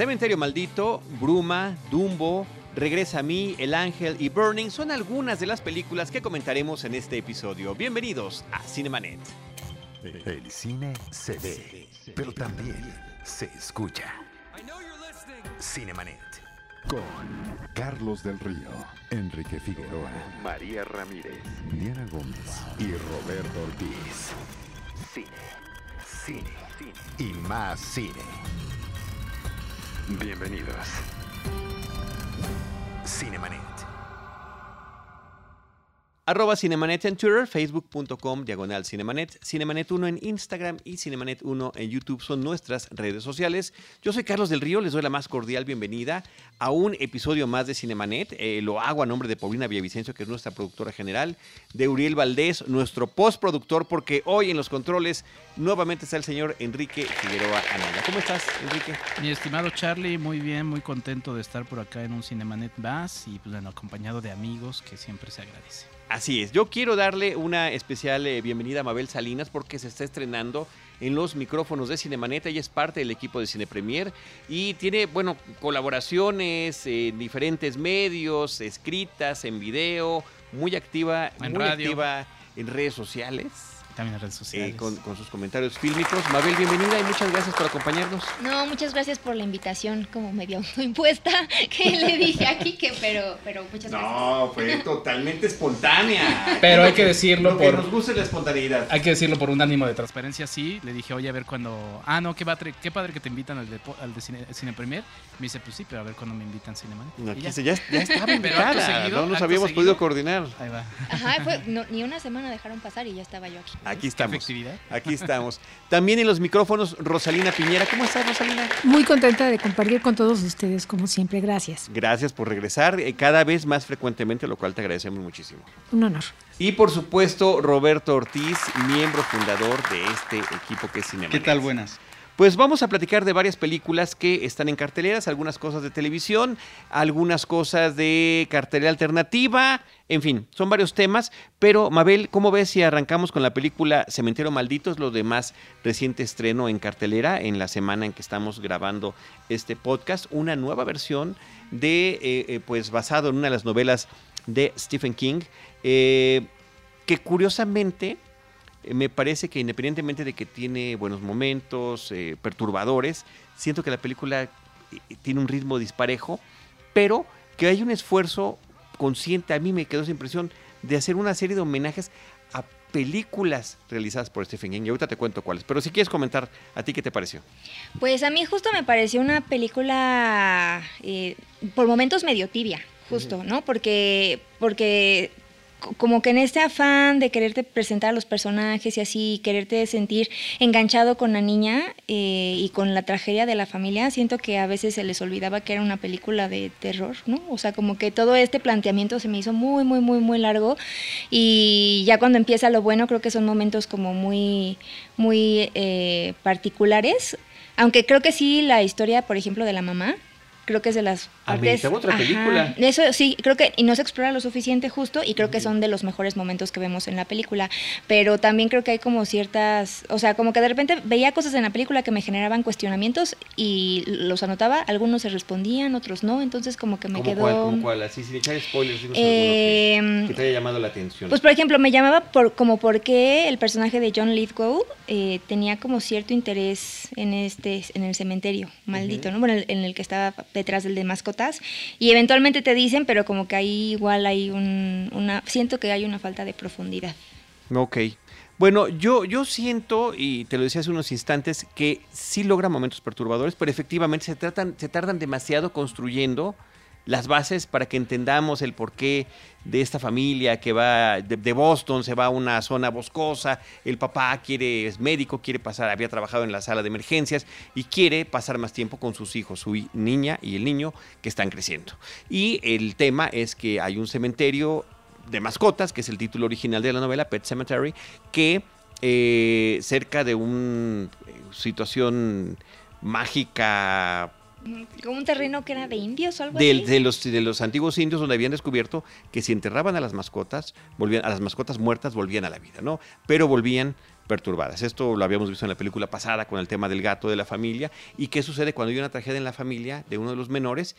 Cementerio Maldito, Bruma, Dumbo, Regresa a mí, El Ángel y Burning son algunas de las películas que comentaremos en este episodio. Bienvenidos a Cinemanet. El cine se ve, pero también se escucha. Cinemanet. Con Carlos del Río, Enrique Figueroa, María Ramírez, Diana Gómez y Roberto Ortiz. Cine, cine, cine y más cine. Bienvenidos. Cinemanet. Arroba Cinemanet en Twitter, facebook.com, diagonal Cinemanet, Cinemanet 1 en Instagram y Cinemanet 1 en YouTube son nuestras redes sociales. Yo soy Carlos del Río, les doy la más cordial bienvenida a un episodio más de Cinemanet. Eh, lo hago a nombre de Paulina Villavicencio, que es nuestra productora general, de Uriel Valdés, nuestro postproductor, porque hoy en los controles nuevamente está el señor Enrique Figueroa Anaya. ¿Cómo estás, Enrique? Mi estimado Charlie, muy bien, muy contento de estar por acá en un Cinemanet más y pues, bueno, acompañado de amigos que siempre se agradece. Así es, yo quiero darle una especial eh, bienvenida a Mabel Salinas porque se está estrenando en los micrófonos de Cinemanet. Ella es parte del equipo de Cine Premier y tiene, bueno, colaboraciones en diferentes medios, escritas, en video, muy activa, En muy radio. activa en redes sociales. También en redes eh, sociales. con, con sus comentarios fílmicos. Mabel, bienvenida y muchas gracias por acompañarnos. No, muchas gracias por la invitación, como medio autoimpuesta, que le dije aquí que, pero, pero muchas gracias. fue totalmente espontánea. Pero hay que decirlo Lo que por- nos gusta la espontaneidad. Hay que decirlo por un ánimo de transparencia, sí. Le dije, oye, a ver cuando... Ah, no, qué padre, qué padre que te invitan al de, al de cine, Cine Premier. Me dice, pues sí, pero a ver cuándo me invitan Cinemanet. No, ya. se- ya, ya estaba Pero invitada, seguido, no nos habíamos seguido. podido coordinar. Ahí va. Ajá, fue, no, ni una semana dejaron pasar y ya estaba yo aquí. Aquí ¿Qué estamos. efectividad? Aquí estamos. También en los micrófonos, Rosalina Piñera. ¿Cómo estás, Rosalina? Muy contenta de compartir con todos ustedes, como siempre. Gracias. Gracias por regresar eh, cada vez más frecuentemente, lo cual te agradecemos muchísimo. Un honor. Y por supuesto, Roberto Ortiz, miembro fundador de este equipo que es Cinema. ¿Qué tal? Buenas. Pues vamos a platicar de varias películas que están en carteleras, algunas cosas de televisión, algunas cosas de cartelera alternativa, en fin, son varios temas, pero Mabel, ¿cómo ves si arrancamos con la película Cementerio Maldito? Es lo de más reciente estreno en cartelera en la semana en que estamos grabando este podcast, una nueva versión de, eh, eh, pues basado en una de las novelas de Stephen King, eh, que curiosamente me parece que independientemente de que tiene buenos momentos, eh, perturbadores, siento que la película eh, tiene un ritmo disparejo, pero que hay un esfuerzo consciente, a mí me quedó esa impresión, de hacer una serie de homenajes a películas realizadas por Stephen King. Y ahorita te cuento cuáles. Pero si quieres comentar, ¿a ti qué te pareció? Pues a mí justo me pareció una película eh, por momentos medio tibia, justo, ¿no? Porque, porque como que en este afán de quererte presentar a los personajes y así, quererte sentir enganchado con la niña eh, y con la tragedia de la familia, siento que a veces se les olvidaba que era una película de terror, ¿no? O sea, como que todo este planteamiento se me hizo muy, muy, muy, muy largo y ya cuando empieza lo bueno creo que son momentos como muy, muy eh, particulares, aunque creo que sí la historia, por ejemplo, de la mamá, creo que es de las partes... Ameritaba otra Ajá. película. Eso sí, creo que y no se explora lo suficiente justo y creo que son de los mejores momentos que vemos en la película, pero también creo que hay como ciertas, o sea, como que de repente veía cosas en la película que me generaban cuestionamientos y los anotaba, algunos se respondían, otros no, entonces como que me ¿Cómo quedó cuál? ¿Cómo cuál? Así, sin echar spoilers, dinos Eh, alguno que, que te haya llamado la atención. pues por ejemplo, me llamaba por, como por qué el personaje de John Lithgow eh, tenía como cierto interés en este, en el cementerio maldito, ¿no? Bueno, en el que estaba detrás del de mascotas. Y eventualmente te dicen, pero como que ahí igual hay un, una, siento que hay una falta de profundidad. Ok. Bueno, yo, yo siento, y te lo decía hace unos instantes, que sí logra momentos perturbadores, pero efectivamente se, tratan, se tardan demasiado construyendo las bases para que entendamos el porqué de esta familia que va de, Boston, se va a una zona boscosa, el papá quiere, es médico, quiere pasar, había trabajado en la sala de emergencias y quiere pasar más tiempo con sus hijos, su niña y el niño que están creciendo. Y el tema es que hay un cementerio de mascotas, que es el título original de la novela, Pet Cemetery, que eh, cerca de una situación mágica Como un terreno que era de indios o algo del- así. de, los, de los antiguos indios donde habían descubierto que si enterraban a las mascotas, volvían, a las mascotas muertas volvían a la vida, ¿no? Pero volvían perturbadas. Esto lo habíamos visto en la película pasada con el tema del gato de la familia. ¿Y qué sucede cuando hay una tragedia en la familia de uno de los menores?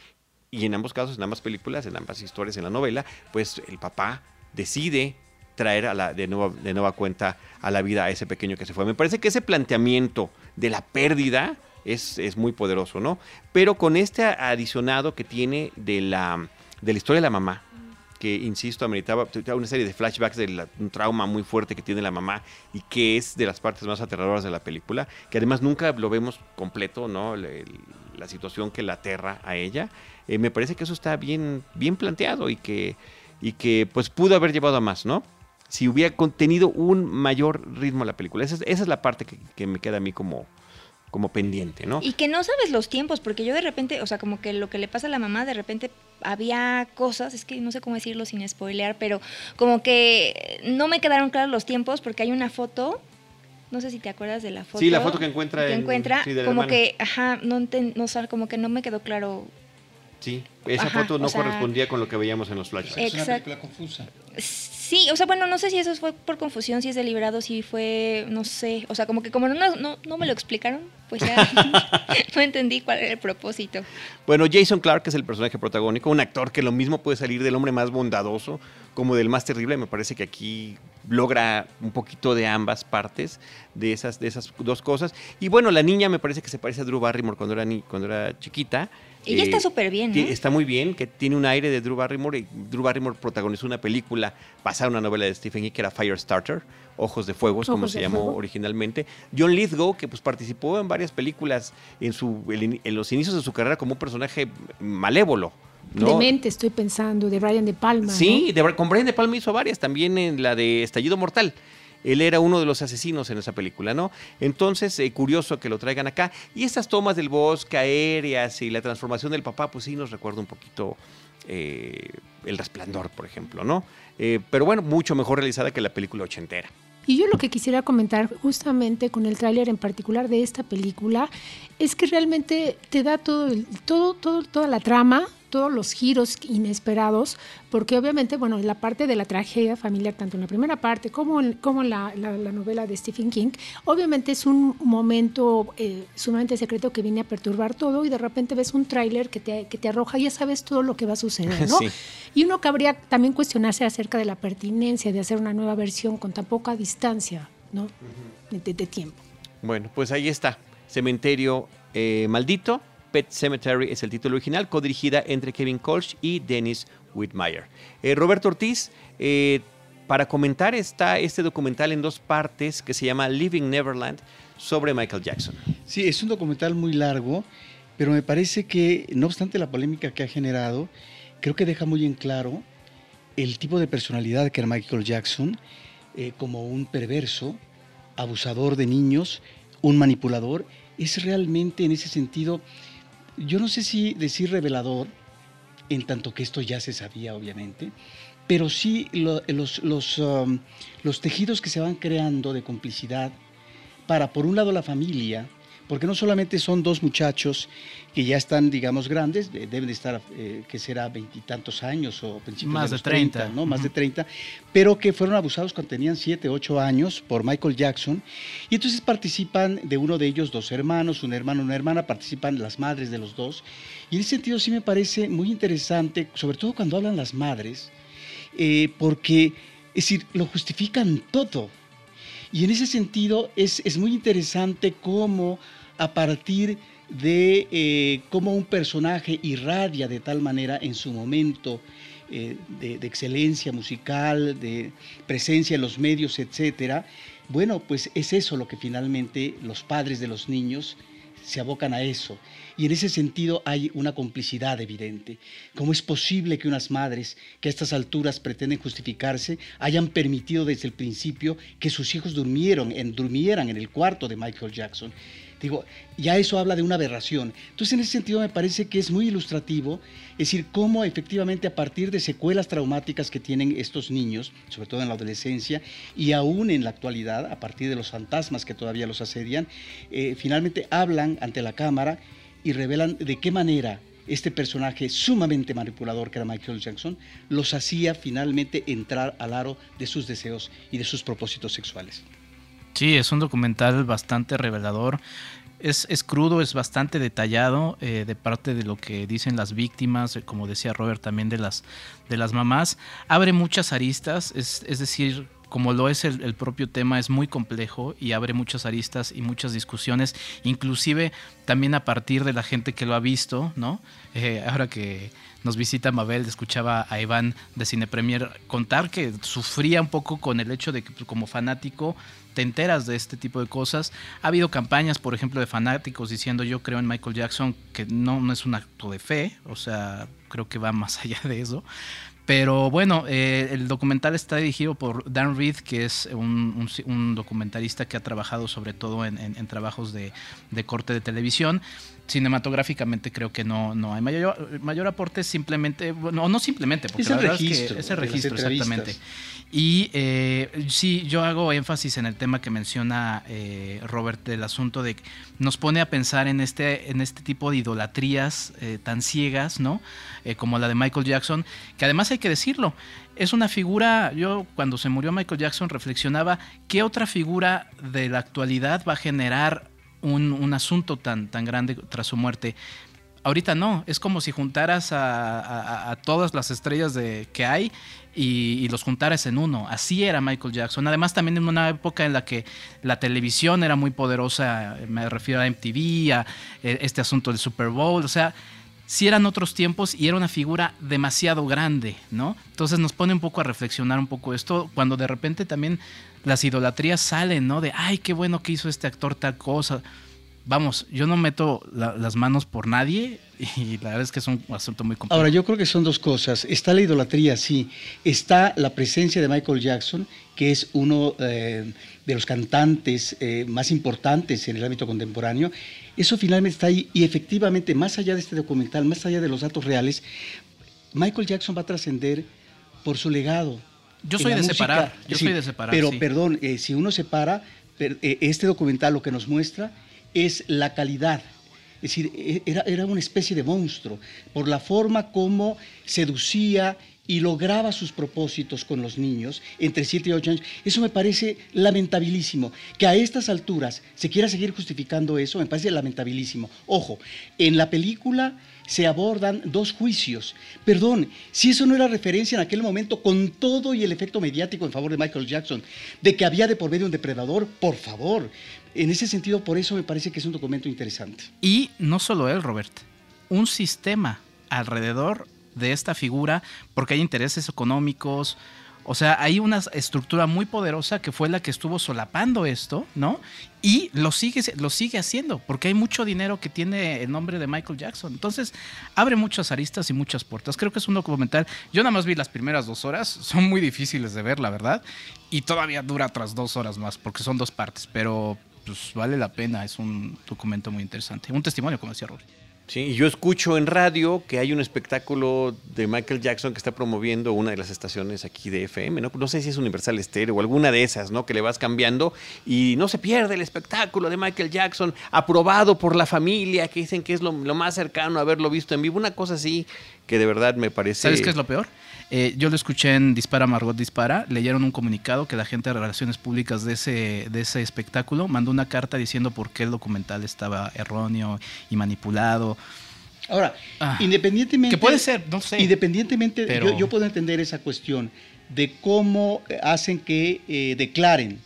Y en ambos casos, en ambas películas, en ambas historias, en la novela, pues el papá decide traer a la, de, nueva, de nueva cuenta a la vida a ese pequeño que se fue. Me parece que ese planteamiento de la pérdida es, es muy poderoso, ¿no? Pero con este adicionado que tiene de la, de la historia de la mamá, que, insisto, ameritaba una serie de flashbacks de un trauma muy fuerte que tiene la mamá y que es de las partes más aterradoras de la película, que además nunca lo vemos completo, ¿no? La, situación que la aterra a ella. Eh, me parece que eso está bien, bien planteado y que, y que pues pudo haber llevado a más, ¿no? Si hubiera contenido un mayor ritmo la película. Esa es, esa es la parte que, que me queda a mí como, como pendiente, ¿no? Y que no sabes los tiempos, porque yo de repente, o sea, como que lo que le pasa a la mamá, de repente había cosas, es que no sé cómo decirlo sin spoilear, pero como que no me quedaron claros los tiempos porque hay una foto, no sé si te acuerdas de la foto. Sí, la foto que encuentra. Que en- encuentra, sí, de la como hermana. que, ajá, no, enten- no, o sea, como que no me quedó claro. Sí, esa Ajá, foto no o sea- correspondía con lo que veíamos en los flashbacks. Es una Exacto. película confusa. Sí, o sea, bueno, no sé si eso fue por confusión, si es deliberado, si fue, no sé, o sea, como que como no, no, no me lo explicaron, pues ya no entendí cuál era el propósito. Bueno, Jason Clark es el personaje protagónico, un actor que lo mismo puede salir del hombre más bondadoso como del más terrible. Me parece que aquí logra un poquito de ambas partes, de esas, de esas dos cosas. Y bueno, la niña me parece que se parece a Drew Barrymore cuando era, ni, cuando era chiquita. Ella Eh, está súper bien, Está muy bien, que tiene un aire de Drew Barrymore. y Drew Barrymore protagonizó una película basada en una novela de Stephen King que era Firestarter, Ojos de Fuego, es como se llamó Fuego. originalmente. John Lithgow, que pues participó en varias películas en, su, en los inicios de su carrera como un personaje malévolo. ¿no? Demente, estoy pensando, de Brian De Palma. Sí, de- con Brian De Palma hizo varias, también en la de Estallido Mortal. Él era uno de los asesinos en esa película, ¿no? Entonces, eh, curioso que lo traigan acá. Y estas tomas del bosque aéreas y la transformación del papá, pues sí nos recuerda un poquito eh, El Resplandor, por ejemplo, ¿no? Eh, pero bueno, mucho mejor realizada que la película ochentera. Y yo lo que quisiera comentar justamente con el tráiler en particular de esta película es que realmente te da todo, todo, todo, toda la trama, todos los giros inesperados, porque obviamente, bueno, en la parte de la tragedia familiar, tanto en la primera parte como en, como en la, la- la novela de Stephen King, obviamente es un momento eh, sumamente secreto que viene a perturbar todo y de repente ves un tráiler que te, que te arroja, ya sabes todo lo que va a suceder, ¿no? Sí. Y uno cabría también cuestionarse acerca de la pertinencia de hacer una nueva versión con tan poca distancia, ¿no? De, de- de tiempo. Bueno, pues ahí está. Cementerio eh, Maldito. Pet Cemetery es el título original, codirigida entre Kevin Kolsch y Dennis Whitmire. Eh, Roberto Ortiz, eh, para comentar está este documental en dos partes que se llama Living Neverland sobre Michael Jackson. Sí, es un documental muy largo, pero me parece que, no obstante la polémica que ha generado, creo que deja muy en claro el tipo de personalidad que era Michael Jackson, eh, como un perverso, abusador de niños, un manipulador. Es realmente en ese sentido, yo no sé si decir revelador, en tanto que esto ya se sabía, obviamente, pero sí lo- los, los, um, los tejidos que se van creando de complicidad para, por un lado, la familia, porque no solamente son dos muchachos que ya están, digamos, grandes, deben de estar, eh, que será veintitantos años o principios Más de de los 30, 30, ¿no? Más de ujú. 30, pero que fueron abusados cuando tenían 7, 8 años por Michael Jackson. Y entonces participan de uno de ellos dos hermanos, un hermano, una hermana, participan las madres de los dos. Y en ese sentido sí me parece muy interesante, sobre todo cuando hablan las madres, eh, porque, es decir, lo justifican todo. Y en ese sentido es, es muy interesante cómo a partir de eh, cómo un personaje irradia de tal manera en su momento eh, de, de excelencia musical, de presencia en los medios, etcétera, bueno, pues es eso lo que finalmente los padres de los niños se abocan a eso. Y en ese sentido hay una complicidad evidente. ¿Cómo es posible que unas madres que a estas alturas pretenden justificarse hayan permitido desde el principio que sus hijos durmieron en, durmieran en el cuarto de Michael Jackson? Digo, ya eso habla de una aberración. Entonces, en ese sentido, me parece que es muy ilustrativo, es decir, cómo efectivamente a partir de secuelas traumáticas que tienen estos niños, sobre todo en la adolescencia, y aún en la actualidad, a partir de los fantasmas que todavía los asedian, eh, finalmente hablan ante la cámara y revelan de qué manera este personaje sumamente manipulador que era Michael Jackson los hacía finalmente entrar al aro de sus deseos y de sus propósitos sexuales. Sí, es un documental bastante revelador. Es, es crudo, es bastante detallado eh, de parte de lo que dicen las víctimas, eh, como decía Robert, también de las, de las mamás. Abre muchas aristas, es, es decir, como lo es el, propio tema, es muy complejo y abre muchas aristas y muchas discusiones, inclusive también a partir de la gente que lo ha visto, ¿no? Eh, ahora que nos visita Mabel, escuchaba a Iván de Cine Premier contar que sufría un poco con el hecho de que pues, como fanático te enteras de este tipo de cosas. Ha habido campañas, por ejemplo, de fanáticos diciendo yo creo en Michael Jackson, que no, no es un acto de fe, o sea, creo que va más allá de eso. Pero bueno, eh, el documental está dirigido por Dan Reed, que es un, un, un documentalista que ha trabajado sobre todo en, en, trabajos de, de, corte de televisión. Cinematográficamente creo que no, no hay mayor, mayor aporte, simplemente, no, no simplemente, porque es la el verdad registro, es que es el registro, exactamente. Y eh, sí, yo hago énfasis en el tema que menciona eh, Robert, del asunto de que nos pone a pensar en este, en este tipo de idolatrías eh, tan ciegas, ¿no? Eh, como la de Michael Jackson, que además hay que decirlo, es una figura, yo cuando se murió Michael Jackson reflexionaba, ¿qué otra figura de la actualidad va a generar un, un asunto tan, tan grande tras su muerte? Ahorita no, es como si juntaras a, todas las estrellas de, que hay y, y, los juntaras en uno. Así era Michael Jackson. Además, también en una época en la que la televisión era muy poderosa, me refiero a MTV, a eh, este asunto del Super Bowl, o sea, sí eran otros tiempos y era una figura demasiado grande, ¿no? Entonces nos pone un poco a reflexionar un poco esto, cuando de repente también las idolatrías salen, ¿no? De, ay, qué bueno que hizo este actor tal cosa vamos, yo no meto la, las manos por nadie y la verdad es que es un asunto muy complejo. Ahora, yo creo que son dos cosas. Está la idolatría, sí. Está la presencia de Michael Jackson, que es uno eh, de los cantantes eh, más importantes en el ámbito contemporáneo. Eso finalmente está ahí y efectivamente, más allá de este documental, más allá de los datos reales, Michael Jackson va a trascender por su legado. Yo soy de música. separar, yo sí, soy de separar. Pero sí. perdón, eh, si uno separa, per, este documental lo que nos muestra es la calidad. Es decir, e, era, era, una especie de monstruo por la forma como seducía y lograba sus propósitos con los niños entre 7 y 8 años. Eso me parece lamentabilísimo. Que a estas alturas se quiera seguir justificando eso, me parece lamentabilísimo. Ojo, en la película se abordan dos juicios. Perdón, si eso no era referencia en aquel momento con todo y el efecto mediático en favor de Michael Jackson, de que había de por medio un depredador, por favor. En ese sentido, por eso me parece que es un documento interesante. Y no solo él, Robert, un sistema alrededor de esta figura, porque hay intereses económicos, o sea, hay una estructura muy poderosa que fue la que estuvo solapando esto, ¿no? Y lo sigue, lo sigue haciendo, porque hay mucho dinero que tiene el nombre de Michael Jackson. Entonces, abre muchas aristas y muchas puertas. Creo que es un documental. Yo nada más vi las primeras dos horas, son muy difíciles de ver, la verdad. Y todavía dura otras dos horas más, porque son dos partes, pero pues vale la pena. Es un documento muy interesante. Un testimonio, como decía Robert. Sí, y yo escucho en radio que hay un espectáculo de Michael Jackson que está promoviendo una de las estaciones aquí de FM, ¿no? No sé si es Universal Stereo o alguna de esas, ¿no? Que le vas cambiando y no se pierde el espectáculo de Michael Jackson, aprobado por la familia, que dicen que es lo, lo más cercano a haberlo visto en vivo, una cosa así que de verdad me parece... ¿Sabes qué es lo peor? Eh, yo lo escuché en Dispara Margot Dispara, leyeron un comunicado que la gente de Relaciones Públicas de ese, de ese espectáculo mandó una carta diciendo por qué el documental estaba erróneo y manipulado. Ahora, ah, independientemente... Que puede ser, no sé. Independientemente, pero... yo, yo, puedo entender esa cuestión de cómo hacen que eh, declaren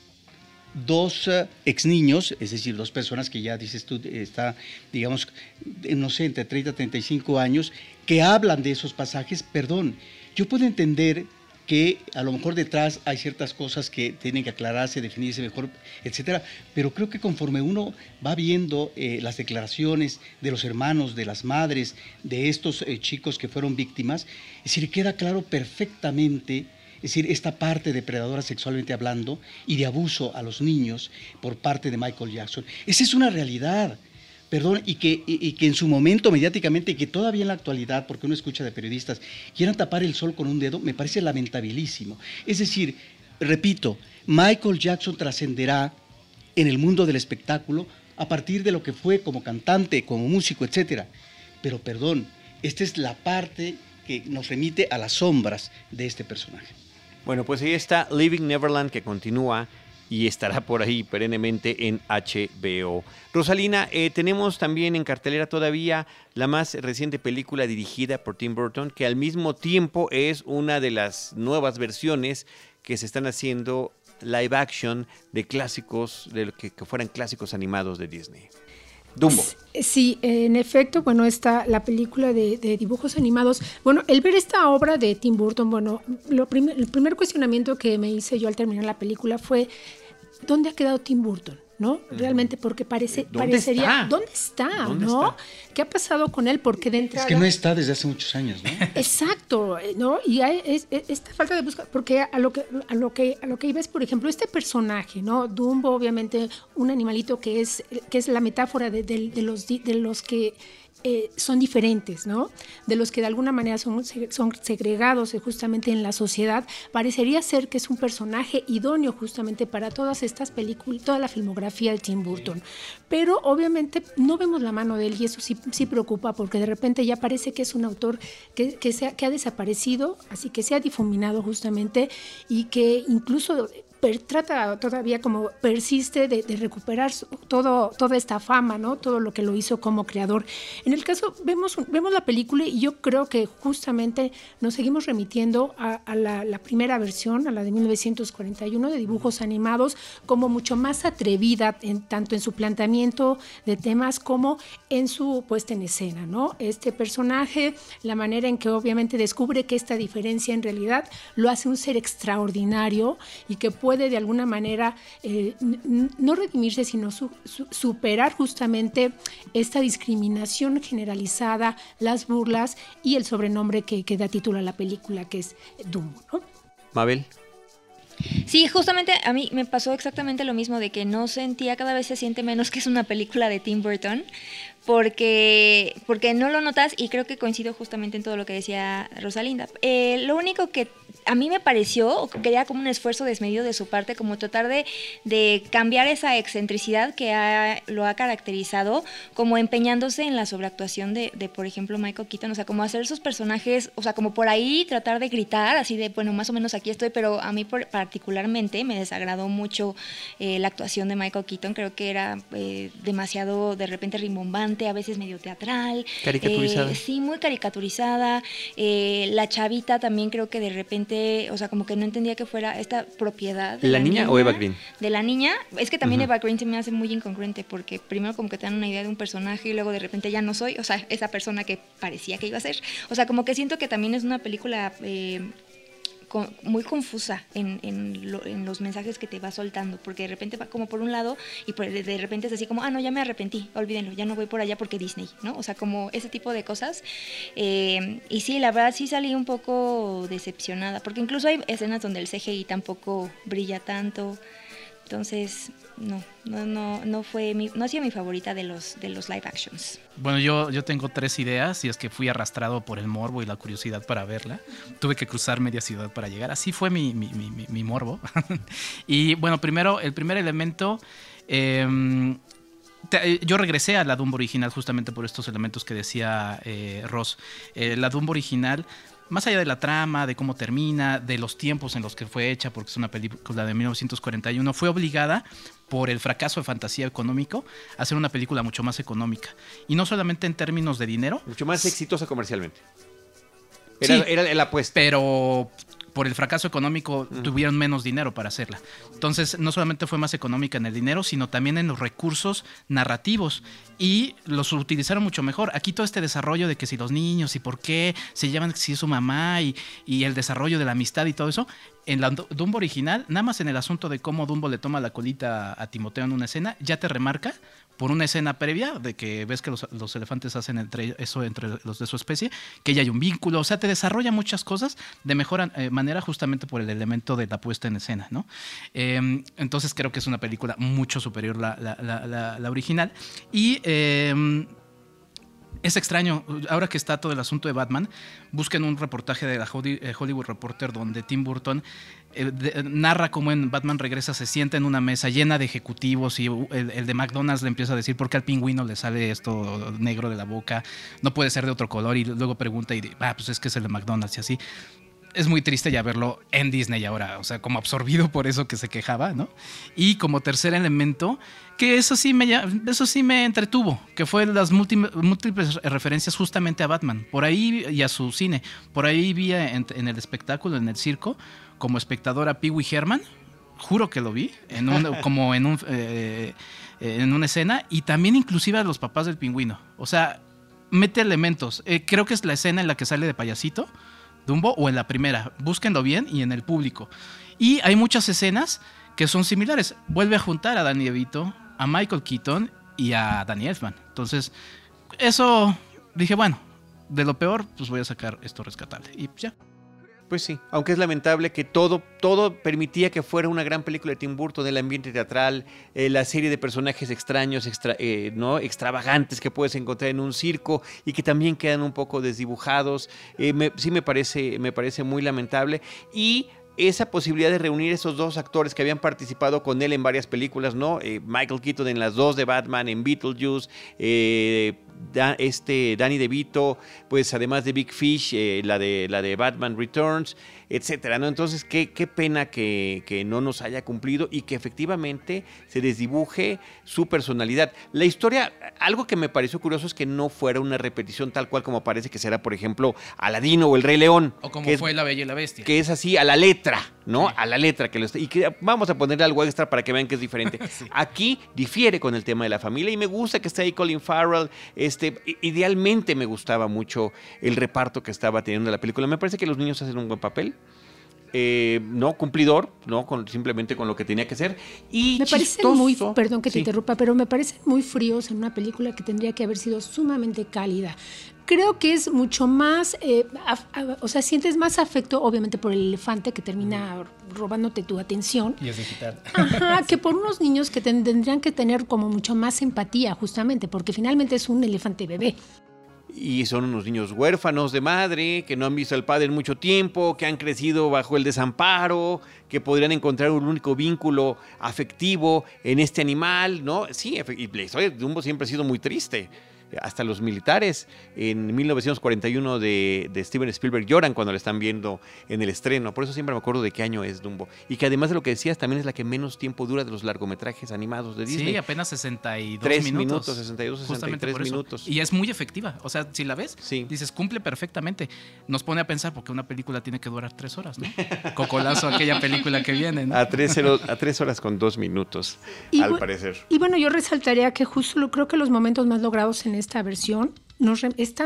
dos uh, ex niños, es decir, dos personas que ya dices tú, está, digamos, no sé, entre 30 y 35 años, que hablan de esos pasajes, perdón, yo puedo entender que a lo mejor detrás hay ciertas cosas que tienen que aclararse, definirse mejor, etcétera, pero creo que conforme uno va viendo eh, las declaraciones de los hermanos, de las madres, de estos eh, chicos que fueron víctimas, es decir, queda claro perfectamente es decir, esta parte depredadora sexualmente hablando y de abuso a los niños por parte de Michael Jackson. Esa es una realidad perdón, y que, y, que en su momento mediáticamente, y que todavía en la actualidad, porque uno escucha de periodistas, quieran tapar el sol con un dedo, me parece lamentabilísimo. Es decir, repito, Michael Jackson trascenderá en el mundo del espectáculo a partir de lo que fue como cantante, como músico, etc. Pero perdón, esta es la parte que nos remite a las sombras de este personaje. Bueno, pues ahí está Living Neverland que continúa y estará por ahí perennemente en HBO. Rosalina, eh, tenemos también en cartelera todavía la más reciente película dirigida por Tim Burton, que al mismo tiempo es una de las nuevas versiones que se están haciendo live action de clásicos, de que, que fueran clásicos animados de Disney. Dumbo. Sí, en efecto, bueno, está la película de, de, dibujos animados. Bueno, el ver esta obra de Tim Burton, bueno, lo primer, el primer cuestionamiento que me hice yo al terminar la película fue, ¿dónde ha quedado Tim Burton? ¿No? Realmente porque parece, ¿Dónde parecería, está? ¿dónde está? ¿Dónde ¿no? está? ¿Qué ha pasado con él? Porque de entrada... Es que no está desde hace muchos años, ¿no? Exacto, ¿no? Y hay es- es- esta falta de búsqueda, porque a lo que a lo que a lo que iba es, por ejemplo, este personaje, ¿no? Dumbo, obviamente, un animalito que es que es la metáfora de, de- de los de los que eh, son diferentes, ¿no? De los que de alguna manera son, son segregados eh, justamente en la sociedad, parecería ser que es un personaje idóneo justamente para todas estas películas, toda la filmografía de Tim Burton. Pero obviamente no vemos la mano de él y eso sí, sí preocupa porque de repente ya parece que es un autor que, que, se ha, que ha desaparecido, así que se ha difuminado justamente y que incluso per- trata todavía como persiste de, de recuperar todo, toda esta fama, ¿no? Todo lo que lo hizo como creador. En el caso, vemos, vemos la película y yo creo que justamente nos seguimos remitiendo a, a la, la primera versión, a la de 1941 de dibujos animados, como mucho más atrevida, en, tanto en su planteamiento de temas como en su puesta en escena, ¿no? Este personaje, la manera en que obviamente descubre que esta diferencia en realidad lo hace un ser extraordinario y que puede de alguna manera eh, no redimirse, sino su- su- superar justamente esta discriminación generalizada, las burlas y el sobrenombre que, que da título a la película, que es Dumbo, ¿no? Mabel. Sí, justamente a mí me pasó exactamente lo mismo, de que no sentía, cada vez se siente menos que es una película de Tim Burton, porque, porque no lo notas y creo que coincido justamente en todo lo que decía Rosalinda. Eh, lo único que a mí me pareció, o que quería como un esfuerzo desmedido de su parte, como tratar de, de cambiar esa excentricidad que ha- lo ha caracterizado, como empeñándose en la sobreactuación de, de, por ejemplo, Michael Keaton, o sea, como hacer sus personajes, o sea, como por ahí tratar de gritar, así de, bueno, más o menos aquí estoy, pero a mí por- particularmente me desagradó mucho eh, la actuación de Michael Keaton, creo que era eh, demasiado de repente rimbombante, a veces medio teatral. Caricaturizada. Eh, sí, muy caricaturizada. Eh, la chavita también creo que de repente, o sea, como que no entendía que fuera esta propiedad. de ¿La niña o Eva Green? De la niña. Es que también. Eva Green se me hace muy incongruente porque primero como que te dan una idea de un personaje y luego de repente ya no soy, o sea, esa persona que parecía que iba a ser. O sea, como que siento que también es una película... eh, muy confusa en, en lo- en los mensajes que te va soltando, porque de repente va como por un lado y de repente es así como, ah, no, ya me arrepentí, olvídenlo, ya no voy por allá porque Disney, ¿no? O sea, como ese tipo de cosas. Eh, y sí, la verdad sí salí un poco decepcionada, porque incluso hay escenas donde el CGI tampoco brilla tanto. Entonces, no, no, no, no fue mi, no ha mi favorita de los, de los live actions. Bueno, yo, yo tengo tres ideas y es que fui arrastrado por el morbo y la curiosidad para verla. Tuve que cruzar media ciudad para llegar. Así fue mi, mi- mi- mi- morbo. y bueno, primero, el primer elemento... em, eh, yo regresé a la Dumbo original justamente por estos elementos que decía eh, Ross. Eh, la Dumbo original, más allá de la trama, de cómo termina, de los tiempos en los que fue hecha, porque es una película de 1941, fue obligada por el fracaso de fantasía económico a hacer una película mucho más económica. Y no solamente en términos de dinero, Mucho más exitosa comercialmente. Era, Sí. era la apuesta. pero por el fracaso económico tuvieron menos dinero para hacerla. Entonces, no solamente fue más económica en el dinero, sino también en los recursos narrativos y los utilizaron mucho mejor. Aquí todo este desarrollo de que si los niños y por qué se llaman si es su mamá y, y el desarrollo de la amistad y todo eso, en la Du- Dumbo original, nada más en el asunto de cómo Dumbo le toma la colita a Timoteo en una escena, ya te remarca por una escena previa de que ves que los, los elefantes hacen entre eso entre los de su especie, que ya hay un vínculo, o sea, te desarrolla muchas cosas de mejor eh, manera justamente por el elemento de la puesta en escena, ¿no? Eh, entonces creo que es una película mucho superior la, la- original y eh, es extraño, ahora que está todo el asunto de Batman, busquen un reportaje de la eh, Hollywood Reporter donde Tim Burton eh, narra cómo Batman regresa, se sienta en una mesa llena de ejecutivos y uh, el, de McDonald's le empieza a decir por qué al pingüino le sale esto negro de la boca, no puede ser de otro color y luego pregunta y ah, pues es que es el de McDonald's y así. Es muy triste ya verlo en Disney ahora, o sea, como absorbido por eso que se quejaba, ¿no? Y como tercer elemento, que eso sí me, eso sí me entretuvo, que fue las múltiples referencias justamente a Batman, por ahí y a su cine. Por ahí vi en, el espectáculo, en el circo, como espectador a Pee Wee Herman, juro que lo vi, en como en, un, eh, en una escena, y también inclusive a los papás del pingüino. O sea, mete elementos. Eh, creo que es la escena en la que sale de payasito, Dumbo, o en la primera. Búsquenlo bien y en el público. Y hay muchas escenas que son similares. Vuelve a juntar a Danny DeVito, a Michael Keaton y a Danny Elfman. Entonces, eso dije, bueno, de lo peor, pues voy a sacar esto rescatable. Y ya. Pues sí, aunque es lamentable que todo, todo permitía que fuera una gran película de Tim Burton, el ambiente teatral, eh, la serie de personajes extraños, eh, ¿no? extravagantes que puedes encontrar en un circo y que también quedan un poco desdibujados. Eh, sí me parece, me parece muy lamentable. Y esa posibilidad de reunir esos dos actores que habían participado con él en varias películas, ¿no? Michael Keaton en las dos de Batman, en Beetlejuice, este Danny DeVito, pues además de Big Fish, eh, la, de, la de Batman Returns, etcétera, ¿no? Entonces, qué, qué pena que, que, no nos haya cumplido y que efectivamente se desdibuje su personalidad. La historia, algo que me pareció curioso es que no fuera una repetición tal cual como parece que será, por ejemplo, Aladino o El Rey León. O como fue La Bella y la Bestia. Que es así, a la letra, ¿no? A la letra. que lo Y que vamos a ponerle algo extra para que vean que es diferente. Aquí difiere con el tema de la familia y me gusta que esté ahí Colin Farrell. Este, idealmente me gustaba mucho el reparto que estaba teniendo la película. Me parece que los niños hacen un buen papel. Eh, no cumplidor, no con, simplemente con lo que tenía que ser. Y me parecen muy, perdón que te interrumpa, pero me parecen muy fríos en una película que tendría que haber sido sumamente cálida. Creo que es mucho más, eh, o sea, sientes más afecto, obviamente, por el elefante que termina robándote tu atención. Y es digital. Ajá, que por unos niños que tendrían que tener como mucho más empatía, justamente, porque finalmente es un elefante bebé y son unos niños huérfanos de madre, que no han visto al padre en mucho tiempo, que han crecido bajo el desamparo, que podrían encontrar un único vínculo afectivo en este animal, ¿no? Sí, y la historia de Dumbo siempre ha sido muy triste hasta los militares en 1941 de, de, Steven Spielberg lloran cuando la están viendo en el estreno. Por eso siempre me acuerdo de qué año es Dumbo. Y que además de lo que decías, también es la que menos tiempo dura de los largometrajes animados de Disney. Sí, apenas 62 Tres minutos. minutos 62, 63 minutos. Y es muy efectiva. O sea, si la ves, dices, cumple perfectamente. Nos pone a pensar porque una película tiene que durar tres horas, ¿no? Cocolazo, aquella película que viene, ¿no? A tres, a tres horas con dos minutos, al parecer. Y bueno, yo resaltaría que justo creo que los momentos más logrados en esta versión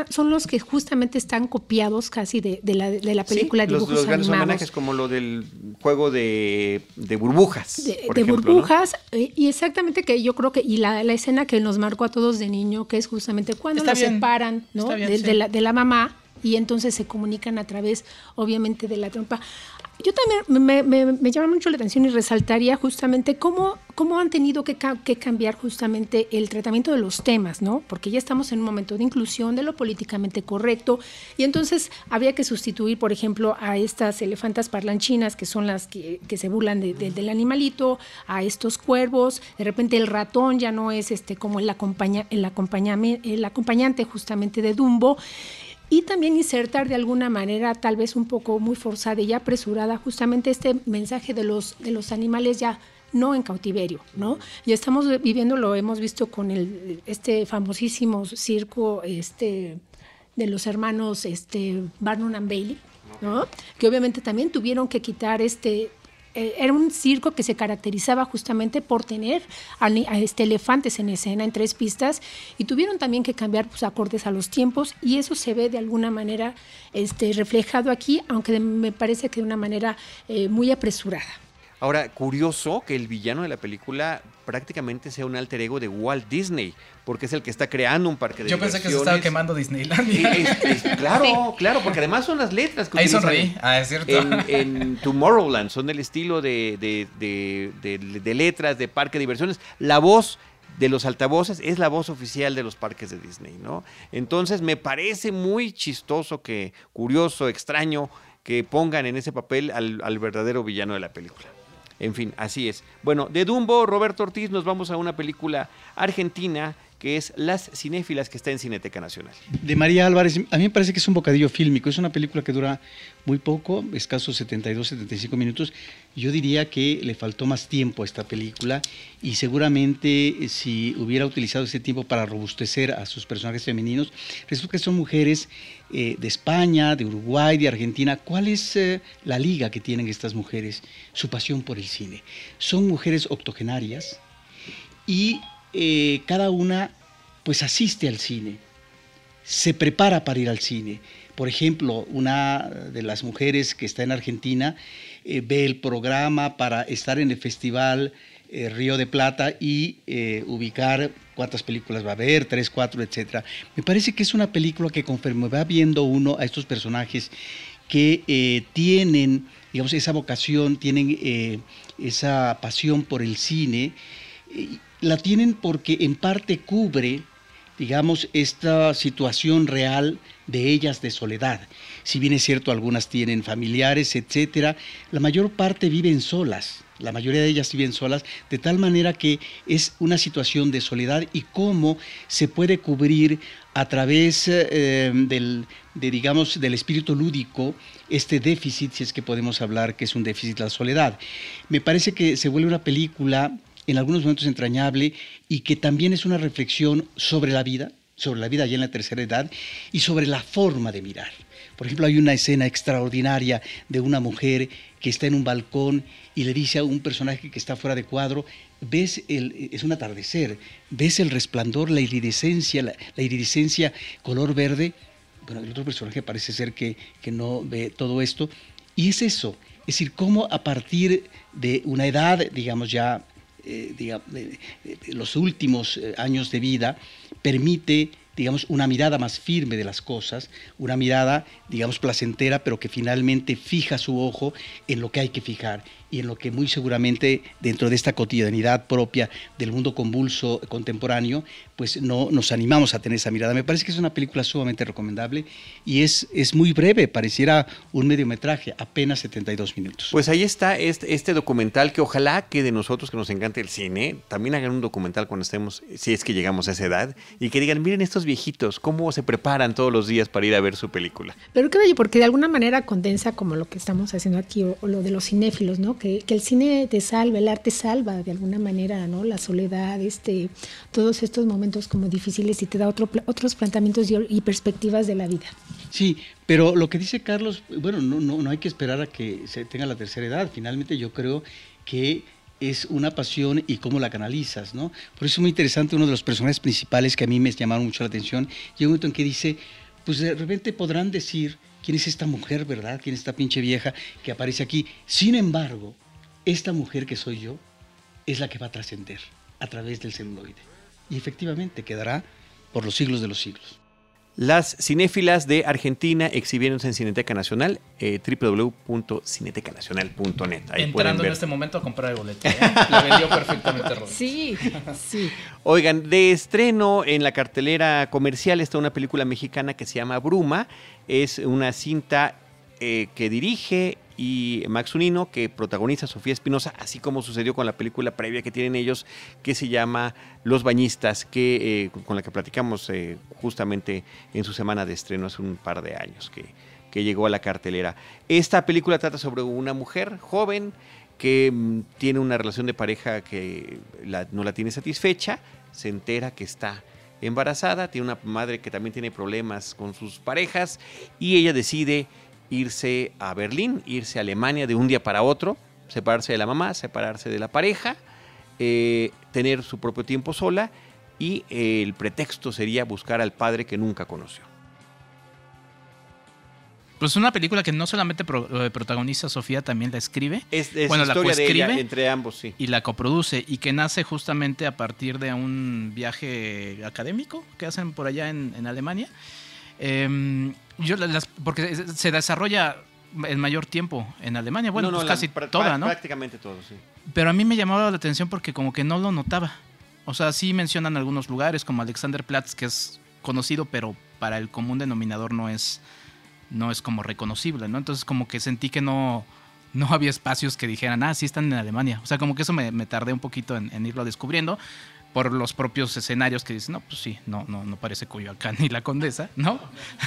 son los que justamente están copiados casi de, la, de la, película sí, los, los, grandes homenajes como lo del juego de, burbujas. De, burbujas, eh, y exactamente que yo creo que, y la, escena que nos marcó a todos de niño, que es justamente cuando nos separan de, la, de la mamá y entonces se comunican a través, obviamente, de la trompa. Yo también me, llama mucho la atención y resaltaría justamente cómo, cómo han tenido que, cambiar justamente el tratamiento de los temas, ¿no? Porque ya estamos en un momento de inclusión, de lo políticamente correcto, y entonces había que sustituir, por ejemplo, a estas elefantas parlanchinas, que son las que, se burlan del animalito, a estos cuervos, de repente el ratón ya no es este como el, acompaña, el, el acompañante justamente de Dumbo y también insertar de alguna manera, tal vez un poco muy forzada y apresurada, justamente este mensaje de los, de los animales ya no en cautiverio, ¿no? Ya estamos viviendo, lo hemos visto con el, este famosísimo circo este, de los hermanos este, Barnum and Bailey, ¿no? Que obviamente también tuvieron que quitar este eh, era un circo que se caracterizaba justamente por tener a, este elefantes en escena en tres pistas y tuvieron también que cambiar pues, acordes a los tiempos y eso se ve de alguna manera este, reflejado aquí, aunque me parece que de una manera eh, muy apresurada. Ahora, curioso que el villano de la película prácticamente sea un alter ego de Walt Disney, porque es el que está creando un parque de Yo pensé que se estaba quemando Disneylandia. claro, claro, porque además son las letras que Ahí sonreí, ah, es cierto. En, Tomorrowland, son del estilo de, de, letras, de parque de diversiones. La voz de los altavoces es la voz oficial de los parques de Disney, ¿no? Entonces me parece muy chistoso que, curioso, extraño, que pongan en ese papel al verdadero villano de la película. En fin, así es. Bueno, de Dumbo, Roberto Ortiz, nos vamos a una película argentina que es Las Cinéfilas, que está en Cineteca Nacional. De María Álvarez, a mí me parece que es un bocadillo fílmico, es una película que dura muy poco, escasos 72, 75 minutos. Yo diría que le faltó más tiempo a esta película y seguramente eh, si hubiera utilizado ese tiempo para robustecer a sus personajes femeninos, resulta que son mujeres eh, de España, de Uruguay, de Argentina. ¿Cuál es eh, la liga que tienen estas mujeres? Su pasión por el cine. Son mujeres octogenarias y cada una pues asiste al cine, se prepara para ir al cine. Por ejemplo, una de las mujeres que está en Argentina eh, ve el programa para estar en el festival eh, Río de Plata y eh, ubicar cuántas películas va a haber, tres, cuatro, etc. Me parece que es una película que conforme va viendo uno a estos personajes que tienen, digamos, esa vocación, tienen esa pasión por el cine, la tienen porque en parte cubre digamos, esta situación real de ellas de soledad. Si bien es cierto, algunas tienen familiares, etcétera, la mayor parte viven solas. La mayoría de ellas viven solas, de tal manera que es una situación de soledad y cómo se puede cubrir a través eh, del, de, digamos, del espíritu lúdico este déficit, si es que podemos hablar que es un déficit la soledad. Me parece que se vuelve una película en algunos momentos entrañable y que también es una reflexión sobre la vida, sobre la vida ya en la tercera edad y sobre la forma de mirar. Por ejemplo, hay una escena extraordinaria de una mujer que está en un balcón y le dice a un personaje que está fuera de cuadro, ves el, es un atardecer, ves el resplandor, la iridescencia, la, iridescencia color verde. Bueno, el otro personaje parece ser que, que no ve todo esto. Y es eso, es decir, cómo a partir de una edad, digamos ya eh, digamos, los últimos eh, años de vida permite digamos, una mirada más firme de las cosas, una mirada, digamos, placentera, pero que finalmente fija su ojo en lo que hay que fijar y en lo que muy seguramente dentro de esta cotidianidad propia del mundo convulso contemporáneo, pues no nos animamos a tener esa mirada. Me parece que es una película sumamente recomendable y es, es muy breve, pareciera un mediometraje, apenas 72 minutos. Pues ahí está este, este documental que ojalá que de nosotros que nos encanta el cine, también hagan un documental cuando estemos, si es que llegamos a esa edad, y que digan, miren estos viejitos, cómo se preparan todos los días para ir a ver su película. Pero qué bello, porque de alguna manera condensa como lo que estamos haciendo aquí, o, o lo de los cinéfilos, ¿no? Que, el cine te salva, el arte salva de alguna manera, ¿no? La soledad, este, todos estos momentos como difíciles y te da otro, otros planteamientos y, perspectivas de la vida. Sí, pero lo que dice Carlos, bueno, no, no, no hay que esperar a que se tenga la tercera edad. Finalmente yo creo que es una pasión y cómo la canalizas, ¿no? Por eso es muy interesante uno de los personajes principales que a mí me llamaron mucho la atención. Llega un momento en que dice, pues de repente podrán decir ¿Quién es esta mujer, verdad? ¿Quién es esta pinche vieja que aparece aquí? Sin embargo, esta mujer que soy yo es la que va a trascender a través del celuloide. Y efectivamente quedará por los siglos de los siglos. Las cinéfilas de Argentina exhibiéndose en Cineteca Nacional, eh, www.cinetecanacional.net. Entrando en este momento a comprar el boleto. ¿eh? Lo vendió perfectamente Sí, sí. Oigan, de estreno en la cartelera comercial está una película mexicana que se llama Bruma. Es una cinta eh, que dirige y Max Unino, que protagoniza Sofía Espinosa, así como sucedió con la película previa que tienen ellos, que se llama Los Bañistas, que, eh, con la que platicamos eh, justamente en su semana de estreno hace un par de años, que, que llegó a la cartelera. Esta película trata sobre una mujer joven que mm, tiene una relación de pareja que no la tiene satisfecha, se entera que está embarazada, tiene una madre que también tiene problemas con sus parejas y ella decide irse a Berlín, irse a Alemania de un día para otro, separarse de la mamá, separarse de la pareja, eh, tener su propio tiempo sola y eh, el pretexto sería buscar al padre que nunca conoció. Pues una película que no solamente eh, protagoniza Sofía, también la escribe. Es, bueno, la coescribe entre ambos, sí. Y la coproduce y que nace justamente a partir de un viaje académico que hacen por allá en, en Alemania. Eh, yo las, porque se desarrolla el mayor tiempo en Alemania. Bueno, pues casi toda, ¿no? Prácticamente todo, sí. Pero a mí me llamaba la atención porque como que no lo notaba. O sea, sí mencionan algunos lugares como Alexanderplatz, que es conocido, pero para el común denominador no es, no es como reconocible, ¿no? Entonces como que sentí que no, no había espacios que dijeran, ah, sí están en Alemania. O sea, como que eso me, tardé un poquito en, irlo descubriendo. Por los propios escenarios que dicen, no, pues sí, no, no, no parece Coyoacán ni la Condesa, ¿no?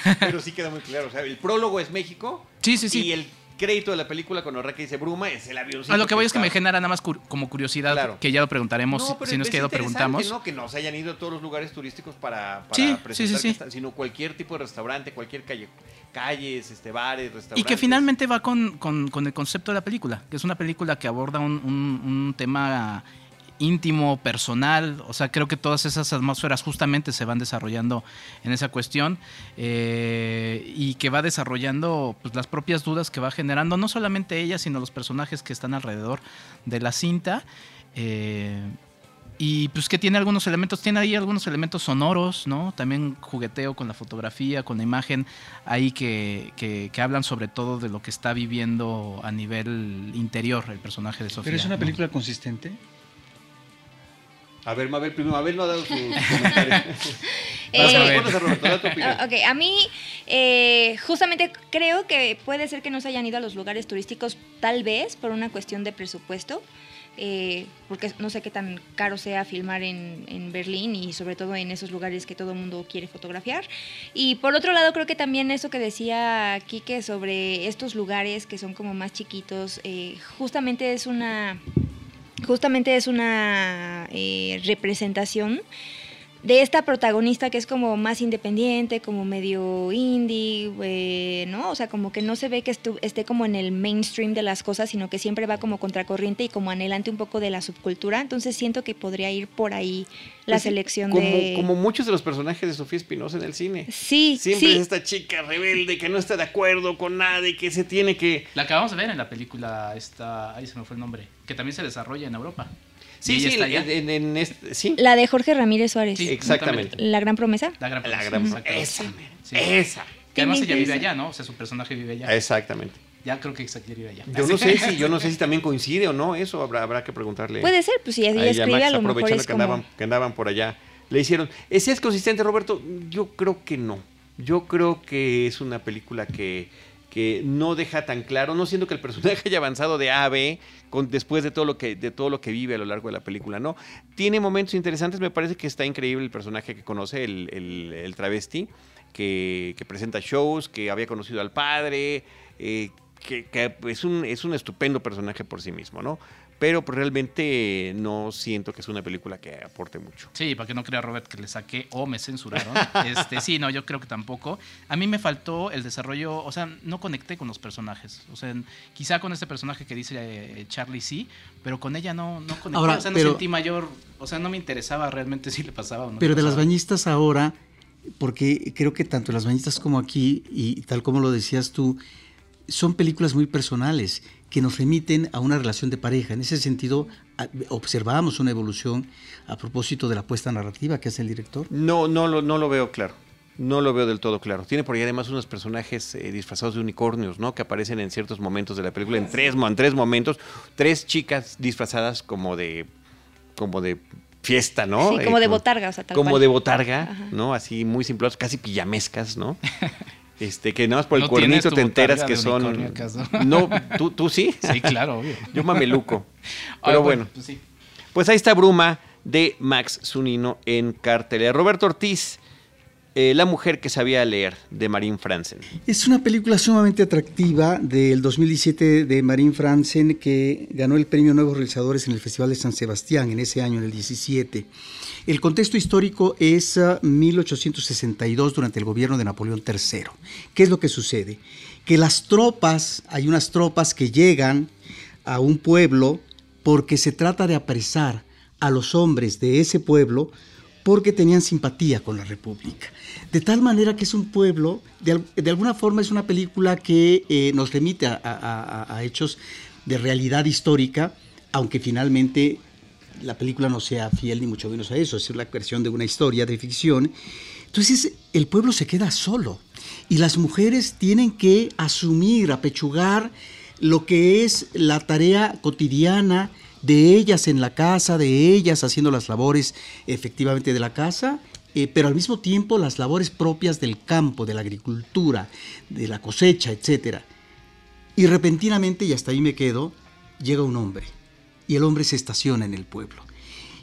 Pero sí queda muy claro. O sea, el prólogo es México. Sí, sí, sí. Y el crédito de la película cuando arranca y dice Bruma es el avión. A lo que voy es que me genera nada más cur- como curiosidad, Claro. que ya lo preguntaremos, No, si no es que ya lo preguntamos. ¿no? Que no se hayan ido a todos los lugares turísticos para, para Sí, sí, presentar sí, que sí. están, sino cualquier tipo de restaurante, cualquier calle, calles, este, bares, restaurantes. Y que finalmente va con, con- con el concepto de la película, que es una película que aborda un, un- un tema íntimo, personal, o sea, creo que todas esas atmósferas justamente se van desarrollando en esa cuestión eh, y que va desarrollando pues, las propias dudas que va generando no solamente ella, sino los personajes que están alrededor de la cinta. eh, y pues que tiene algunos elementos, tiene ahí algunos elementos sonoros, ¿no? También jugueteo con la fotografía, con la imagen, ahí que, que- que hablan sobre todo de lo que está viviendo a nivel interior el personaje de Sofía. Pero es una ¿no? película consistente. A ver, Mabel, primero, Mabel no ha dado su comentario. Eh, a Ok, a mí eh, justamente creo que puede ser que no se hayan ido a los lugares turísticos tal vez por una cuestión de presupuesto, eh, porque no sé qué tan caro sea filmar en, en Berlín y sobre todo en esos lugares que todo el mundo quiere fotografiar. Y por otro lado creo que también eso que decía Quique sobre estos lugares que son como más chiquitos, eh, justamente es una justamente es una eh, representación de esta protagonista que es como más independiente, como medio indie, eh, ¿no? O sea, como que no se ve que estu- esté como en el mainstream de las cosas, sino que siempre va como contracorriente y como anhelante un poco de la subcultura. Entonces siento que podría ir por ahí la Pues selección como, de... Como muchos de los personajes de Sofía Espinosa en el cine. Sí, Siempre sí. es esta chica rebelde que no está de acuerdo con nada y que se tiene que... La acabamos de ver en la película, esta, ahí se me fue el nombre, que también se desarrolla en Europa. Sí, sí, está allá. en, en- en este- sí, La de Jorge Ramírez Suárez. Sí, exactamente. La gran promesa. La gran La promesa, gran... exactamente. Esa, Sí. esa. Que además ella vive allá, ¿no? O sea, su personaje vive allá. Exactamente. Ya creo que Isaac vive allá. Yo no sé si, yo no sé si también coincide o no, eso habrá, habrá que preguntarle. Puede ser, pues si ella escribe Max, a lo mejor es que como... andaban, que andaban por allá. Le hicieron. ¿Ese es consistente, Roberto? Yo creo que no. Yo creo que es una película que, que no deja tan claro, no siendo que el personaje haya avanzado de A a B con, después de todo, lo que, de todo lo que vive a lo largo de la película, ¿no? Tiene momentos interesantes, me parece que está increíble el personaje que conoce, el, el- el travesti, que, que presenta shows, que había conocido al padre, eh, que, que es, un, es un estupendo personaje por sí mismo, ¿no? Pero pues, realmente no siento que es una película que aporte mucho. Sí, para que no crea Robert que le saqué o me censuraron. Este, sí, no, yo creo que tampoco. A mí me faltó el desarrollo, o sea, no conecté con los personajes. O sea, quizá con este personaje que dice eh, Charlie sí, pero con ella no, no conecté. Ahora, o sea, no pero- sentí mayor, o sea, no me interesaba realmente si le pasaba o no. Pero de las bañistas ahora, porque creo que tanto las bañistas como aquí, y tal como lo decías tú, son películas muy personales que nos remiten a una relación de pareja. En ese sentido, observamos una evolución a propósito de la apuesta narrativa que hace el director. No, no, lo, no lo veo claro. No lo veo del todo claro. Tiene por ahí además unos personajes eh, disfrazados de unicornios, ¿no? Que aparecen en ciertos momentos de la película, en tres, en tres momentos. Tres chicas disfrazadas como de, como de fiesta, ¿no? Sí, como Eh, de botarga, o sea, tal Como cual. de botarga, Ajá. ¿no? Así muy simples, casi pijamescas, ¿no? Este, que nada más por el No cuernito te enteras que son. No, ¿tú, tú sí. Sí, claro, obvio. Yo mameluco. Ah, Pero bueno. pues sí. Pues ahí está Bruma de Max Zunino en cartelera. Roberto Ortiz, eh, La mujer que sabía leer, de Marín Franzen. Es una película sumamente atractiva del 2017 de Marín Franzen que ganó el premio Nuevos Realizadores en el Festival de San Sebastián en ese año, en el 17. El contexto histórico es ah, 1862 durante el gobierno de Napoleón III. ¿Qué es lo que sucede? Que las tropas, hay unas tropas que llegan a un pueblo porque se trata de apresar a los hombres de ese pueblo porque tenían simpatía con la República. De tal manera que es un pueblo, de, de alguna forma es una película que eh, nos remite a hechos de realidad histórica, aunque finalmente la película no sea fiel ni mucho menos a eso, es la versión de una historia de ficción. Entonces el pueblo se queda solo y las mujeres tienen que asumir, apechugar lo que es la tarea cotidiana de ellas en la casa, de ellas haciendo las labores efectivamente de la casa, eh, pero al mismo tiempo las labores propias del campo, de la agricultura, de la cosecha, etc. Y repentinamente, y hasta ahí me quedo, llega un hombre, y el hombre se estaciona en el pueblo.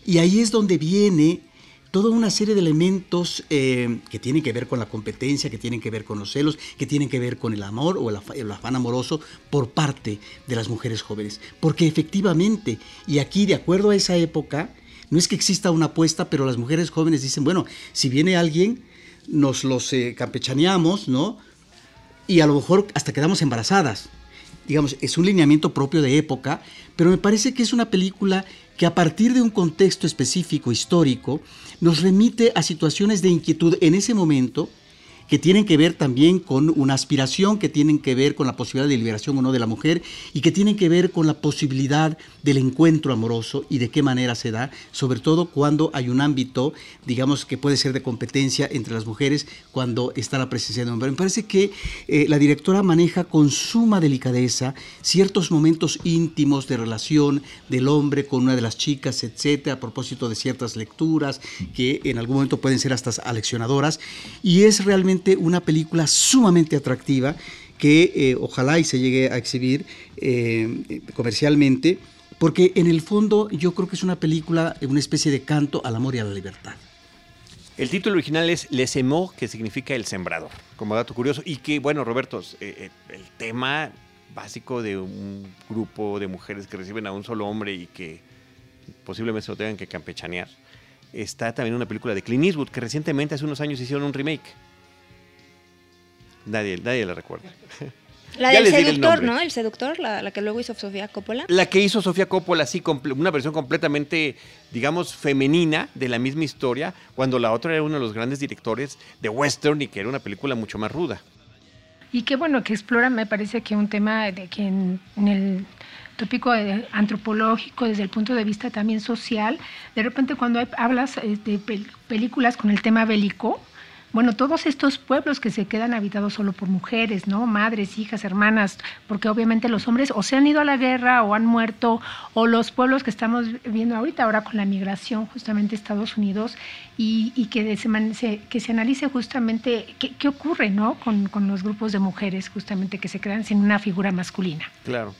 Y ahí es donde viene toda una serie de elementos eh, que tienen que ver con la competencia, que tienen que ver con los celos, que tienen que ver con el amor o el, afán amoroso por parte de las mujeres jóvenes. Porque efectivamente, y aquí de acuerdo a esa época, no es que exista una apuesta, pero las mujeres jóvenes dicen, bueno, si viene alguien, nos los eh, campechaneamos, ¿no? Y a lo mejor hasta quedamos embarazadas. Digamos, es un lineamiento propio de época, pero me parece que es una película que a partir de un contexto específico histórico nos remite a situaciones de inquietud en ese momento que tienen que ver también con una aspiración, que tienen que ver con la posibilidad de liberación o no de la mujer y que tienen que ver con la posibilidad del encuentro amoroso y de qué manera se da, sobre todo cuando hay un ámbito, digamos, que puede ser de competencia entre las mujeres cuando está la presencia de un hombre. Me parece que eh, la directora maneja con suma delicadeza ciertos momentos íntimos de relación del hombre con una de las chicas, etcétera, a propósito de ciertas lecturas que en algún momento pueden ser hasta aleccionadoras y es realmente una película sumamente atractiva que eh, ojalá y se llegue a exhibir eh, comercialmente, porque en el fondo yo creo que es una película, una especie de canto al amor y a la libertad. El título original es Les Aimants, que significa el sembrador, como dato curioso. Y que, bueno, Roberto, eh, el tema básico de un grupo de mujeres que reciben a un solo hombre y que posiblemente se lo tengan que campechanear, está también una película de Clint Eastwood, que recientemente, hace unos años, hicieron un remake. Nadie, nadie la recuerda. La del seductor, ¿no? El seductor, la, que luego hizo Sofía Coppola. La que hizo Sofía Coppola, sí, una versión completamente, digamos, femenina de la misma historia, cuando la otra era uno de los grandes directores de western y que era una película mucho más ruda. Y qué bueno que explora, me parece que un tema de que en, el tópico antropológico, desde el punto de vista también social, de repente cuando hablas de películas con el tema bélico, bueno, todos estos pueblos que se quedan habitados solo por mujeres, ¿no? Madres, hijas, hermanas, porque obviamente los hombres o se han ido a la guerra o han muerto, o los pueblos que estamos viendo ahorita, ahora con la migración justamente Estados Unidos, y, que, se, que se analice justamente qué, ocurre, ¿no? Con, con los grupos de mujeres justamente que se quedan sin una figura masculina. Claro.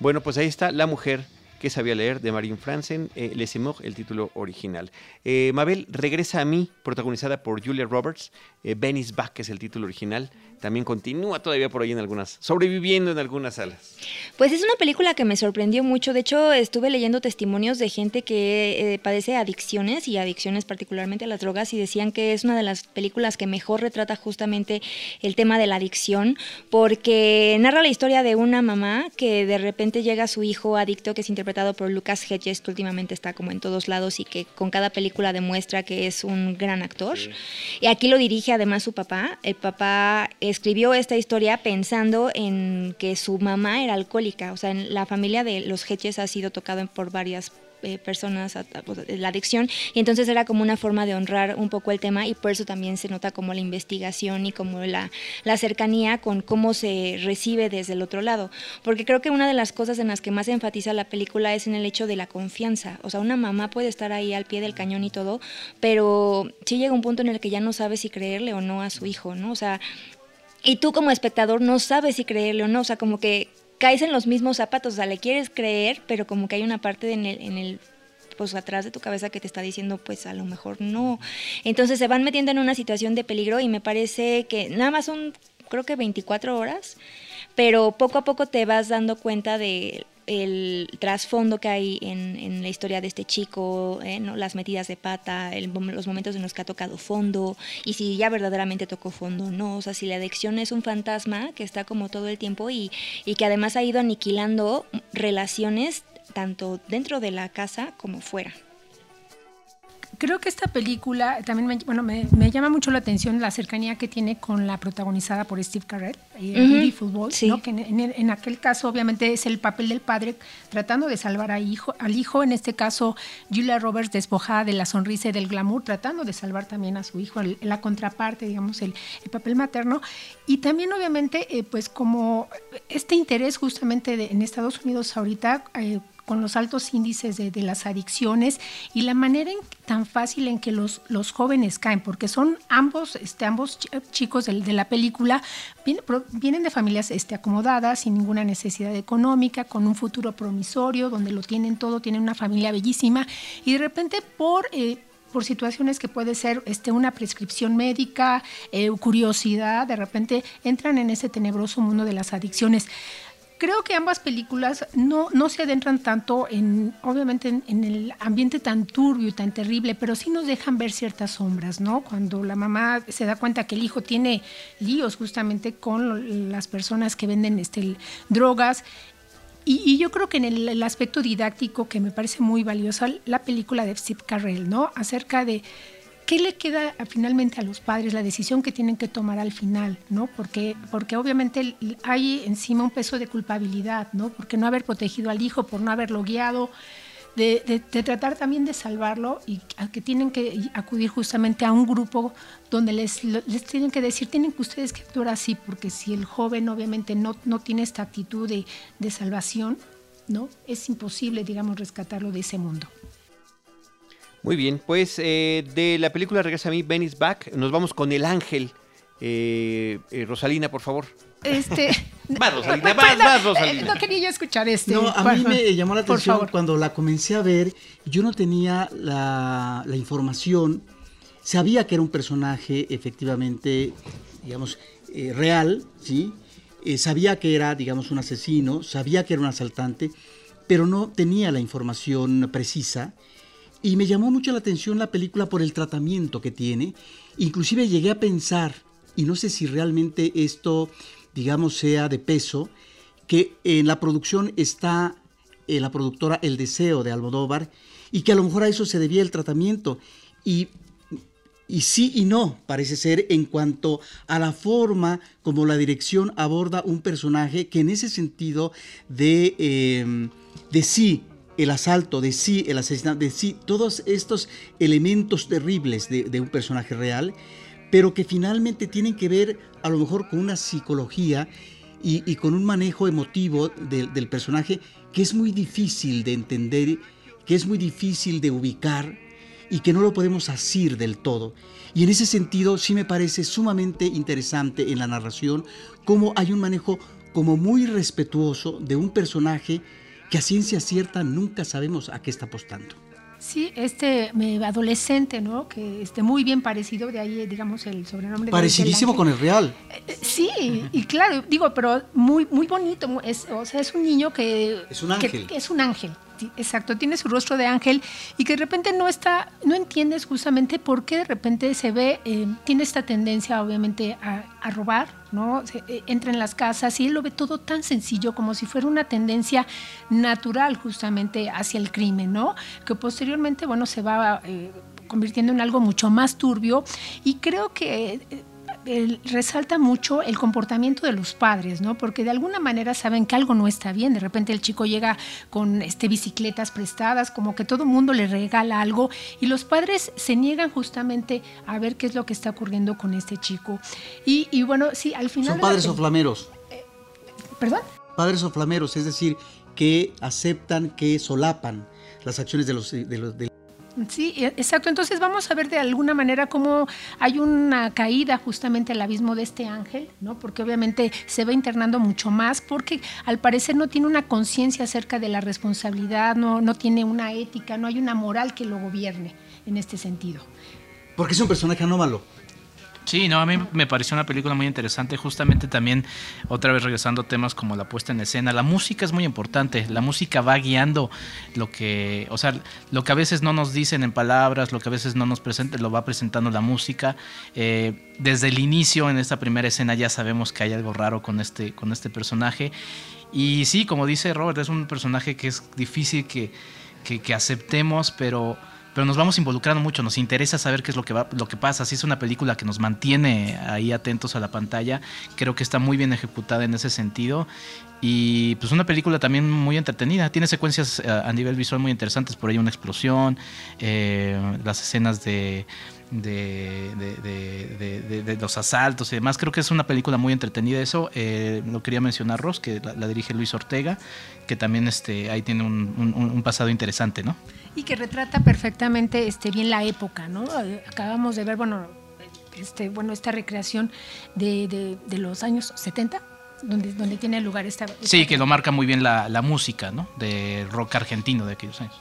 Bueno, pues ahí está la mujer que sabía leer de Marine Franzen, eh, Les el título original. Eh, Mabel regresa a mí, protagonizada por Julia Roberts. Ben is Back es el título original también continúa todavía por ahí en algunas, sobreviviendo en algunas salas. Pues es una película que me sorprendió mucho. De hecho, estuve leyendo testimonios de gente que eh, padece adicciones y adicciones particularmente a las drogas y decían que es una de las películas que mejor retrata justamente el tema de la adicción porque narra la historia de una mamá que de repente llega a su hijo adicto que es interpretado por Lucas Hedges que últimamente está como en todos lados y que con cada película demuestra que es un gran actor. Y aquí lo dirige además su papá. El papá escribió esta historia pensando en que su mamá era alcohólica, o sea, en la familia de los Hedges ha sido tocado por varias eh, personas pues, la adicción. Y entonces era como una forma de honrar un poco el tema y por eso también se nota como la investigación y como la, la cercanía con cómo se recibe desde el otro lado. Porque creo que una de las cosas en las que más enfatiza la película es en el hecho de la confianza. O sea una mamá puede estar ahí al pie del cañón y todo pero sí llega un punto en el que ya no sabe si creerle o no a su hijo no o sea y tú como espectador no sabes si creerle o no, o sea, como que caes en los mismos zapatos, o sea, le quieres creer, pero como que hay una parte en el, en el pues atrás de tu cabeza que te está diciendo pues a lo mejor no. Entonces se van metiendo en una situación de peligro y me parece que nada más son creo que 24 horas, pero poco a poco te vas dando cuenta de el trasfondo que hay en, la historia de este chico, eh, las metidas de pata, los momentos en los que ha tocado fondo y si ya verdaderamente tocó fondo no. O sea, si la adicción es un fantasma que está como todo el tiempo y, y que además ha ido aniquilando relaciones tanto dentro de la casa como fuera creo que esta película también me, bueno, me, llama mucho la atención la cercanía que tiene con la protagonizada por Steve Carell, eh, Football, que en, aquel caso obviamente es el papel del padre tratando de salvar a hijo, al hijo, en este caso Julia Roberts despojada de la sonrisa y del glamour, tratando de salvar también a su hijo, la contraparte, digamos, el, papel materno. Y también obviamente, eh, pues como este interés justamente en Estados Unidos ahorita, eh, con los altos índices de, las adicciones y la manera tan fácil en que los, los jóvenes caen, porque son ambos, este, ambos chicos de, de la película, vienen, vienen de familias este, acomodadas, sin ninguna necesidad económica, con un futuro promisorio, donde lo tienen todo, tienen una familia bellísima, y de repente por... Eh, por situaciones que puede ser este, una prescripción médica, eh, curiosidad, de repente entran en ese tenebroso mundo de las adicciones. Creo que ambas películas no, no se adentran tanto en, obviamente, en, el ambiente tan turbio y tan terrible, pero sí nos dejan ver ciertas sombras, ¿no? Cuando la mamá se da cuenta que el hijo tiene líos justamente con las personas que venden este, drogas y, yo creo que en el, aspecto didáctico que me parece muy valiosa, la película de Steve Carrell, ¿no? Acerca de qué le queda finalmente a los padres, la decisión que tienen que tomar al final, ¿no? Porque, porque obviamente hay encima un peso de culpabilidad, ¿no? Porque no haber protegido al hijo, por no haberlo guiado, de, tratar también de salvarlo y que tienen que acudir justamente a un grupo donde les, les tienen que decir, tienen que ustedes que actuar así, porque si el joven obviamente no, no tiene esta actitud de, de salvación, ¿no? Es imposible, digamos, rescatarlo de ese mundo. Muy bien, pues eh, de la película Regresa a mí, Ben Back, nos vamos con El Ángel. Eh, eh, Rosalina, por favor. Este. vas, Rosalina, vas, Rosalina. No quería yo escuchar este. No, a mí me llamó la atención cuando la comencé a ver. Yo no tenía la, información. Sabía que era un personaje efectivamente, digamos, eh, real, ¿sí? Eh, sabía que era, digamos, un asesino, sabía que era un asaltante, pero no tenía la información precisa. Y me llamó mucho la atención la película por el tratamiento que tiene. Inclusive llegué a pensar, y no sé si realmente esto digamos, sea de peso, que en la producción está en la productora El Deseo de Almodóvar y que a lo mejor a eso se debía el tratamiento. Y, y sí y no, parece ser, en cuanto a la forma como la dirección aborda un personaje que en ese sentido de, em, de sí el asalto, de sí el asesinato, de sí todos estos elementos terribles de, un personaje real, pero que finalmente tienen que ver a lo mejor con una psicología y, con un manejo emotivo del personaje que es muy difícil de entender, que es muy difícil de ubicar y que no lo podemos asir del todo. Y en ese sentido sí me parece sumamente interesante en la narración cómo hay un manejo como muy respetuoso de un personaje que a ciencia cierta nunca sabemos a qué está apostando. Sí, este adolescente, ¿no? Que esté muy bien parecido, de ahí, digamos, el sobrenombre. Parecidísimo con el real. Eh, sí, y claro, digo, pero muy, muy bonito. Es, o sea, es un niño que. Es un ángel. que es un ángel exacto, tiene su rostro de ángel y que de repente no está, no entiendes justamente por qué de repente se ve, eh, tiene esta tendencia obviamente a, robar, ¿no? Eh, entra en las casas y él lo ve todo tan sencillo como si fuera una tendencia natural justamente hacia el crimen, ¿no? Que posteriormente, bueno, se va eh, convirtiendo en algo mucho más turbio y creo que resalta mucho el comportamiento de los padres, ¿no? Porque de alguna manera saben que algo no está bien. De repente el chico llega con este, bicicletas prestadas, como que todo mundo le regala algo y los padres se niegan justamente a ver qué es lo que está ocurriendo con este chico. Y, bueno, sí, al final... Son padres o flameros. Eh, ¿Perdón? Padres o flameros, es decir, que aceptan, que solapan las acciones de los, de los, Sí, e, exacto. Entonces vamos a ver de alguna manera cómo hay una caída justamente al abismo de este ángel, ¿no? Porque obviamente se va internando mucho más, porque al parecer no tiene una conciencia acerca de la responsabilidad, no, no tiene una ética, no hay una moral que lo gobierne en este sentido. Porque es un personaje anómalo. Sí, no, a mí me pareció una película muy interesante, justamente también, otra vez regresando a temas como la puesta en escena, la música es muy importante, la música va guiando lo que, o sea, lo que a veces no nos dicen en palabras, lo que a veces no nos presenta, lo va presentando la música. Eh, desde el inicio, en esta primera escena, ya sabemos que hay algo raro con este, con este personaje. Y sí, como dice Robert, es un personaje que es difícil que, que aceptemos, pero pero nos vamos involucrando mucho, nos interesa saber qué es lo que, va, lo que pasa. Si es una película que nos mantiene ahí atentos a la pantalla, creo que está muy bien ejecutada en ese sentido. Y pues una película también muy entretenida, tiene secuencias eh, a, nivel visual muy interesantes, por ahí una explosión, eh, las escenas de, de, de, los asaltos y demás. Creo que es una película muy entretenida. Eso eh, lo quería mencionar Ross, que la, dirige Luis Ortega, que también este, ahí tiene un, pasado interesante, ¿no? Y que retrata perfectamente este, bien la época, ¿no? Acabamos de ver, bueno, este, bueno esta recreación de, los años 70 donde, donde tiene lugar esta, Sí, que lo marca muy bien la, la música, ¿no? De rock argentino de aquellos años.